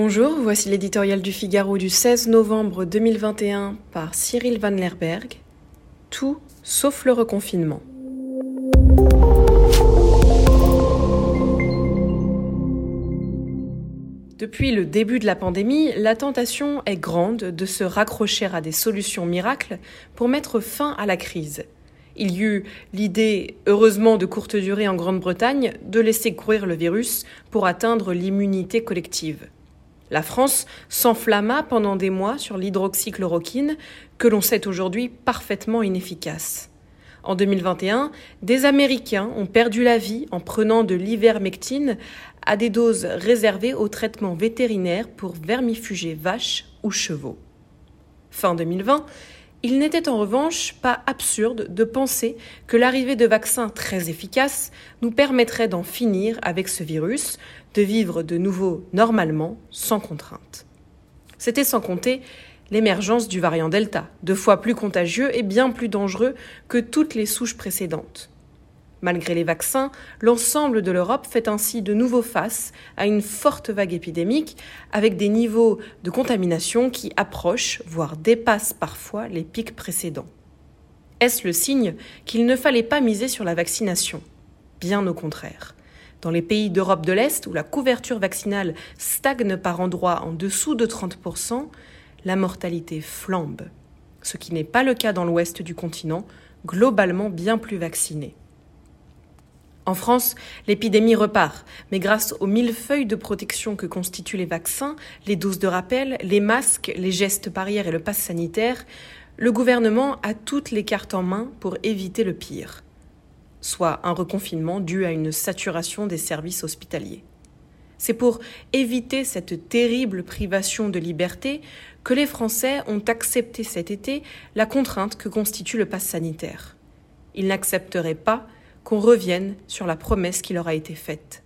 Bonjour, voici l'éditorial du Figaro du 16 novembre 2021 par Cyril Van Lerberg. Tout sauf le reconfinement. Depuis le début de la pandémie, la tentation est grande de se raccrocher à des solutions miracles pour mettre fin à la crise. Il y eut l'idée, heureusement de courte durée en Grande-Bretagne, de laisser courir le virus pour atteindre l'immunité collective. La France s'enflamma pendant des mois sur l'hydroxychloroquine, que l'on sait aujourd'hui parfaitement inefficace. En 2021, des Américains ont perdu la vie en prenant de l'ivermectine à des doses réservées au traitement vétérinaire pour vermifuger vaches ou chevaux. Fin 2020, il n'était en revanche pas absurde de penser que l'arrivée de vaccins très efficaces nous permettrait d'en finir avec ce virus, de vivre de nouveau normalement, sans contrainte. C'était sans compter l'émergence du variant Delta, deux fois plus contagieux et bien plus dangereux que toutes les souches précédentes. Malgré les vaccins, l'ensemble de l'Europe fait ainsi de nouveau face à une forte vague épidémique avec des niveaux de contamination qui approchent, voire dépassent parfois les pics précédents. Est-ce le signe qu'il ne fallait pas miser sur la vaccination? Bien au contraire. Dans les pays d'Europe de l'Est, où la couverture vaccinale stagne par endroits en dessous de 30%, la mortalité flambe, ce qui n'est pas le cas dans l'ouest du continent, globalement bien plus vacciné. En France, l'épidémie repart, mais grâce aux mille feuilles de protection que constituent les vaccins, les doses de rappel, les masques, les gestes barrières et le pass sanitaire, le gouvernement a toutes les cartes en main pour éviter le pire, soit un reconfinement dû à une saturation des services hospitaliers. C'est pour éviter cette terrible privation de liberté que les Français ont accepté cet été la contrainte que constitue le pass sanitaire. Ils n'accepteraient pas qu'on revienne sur la promesse qui leur a été faite.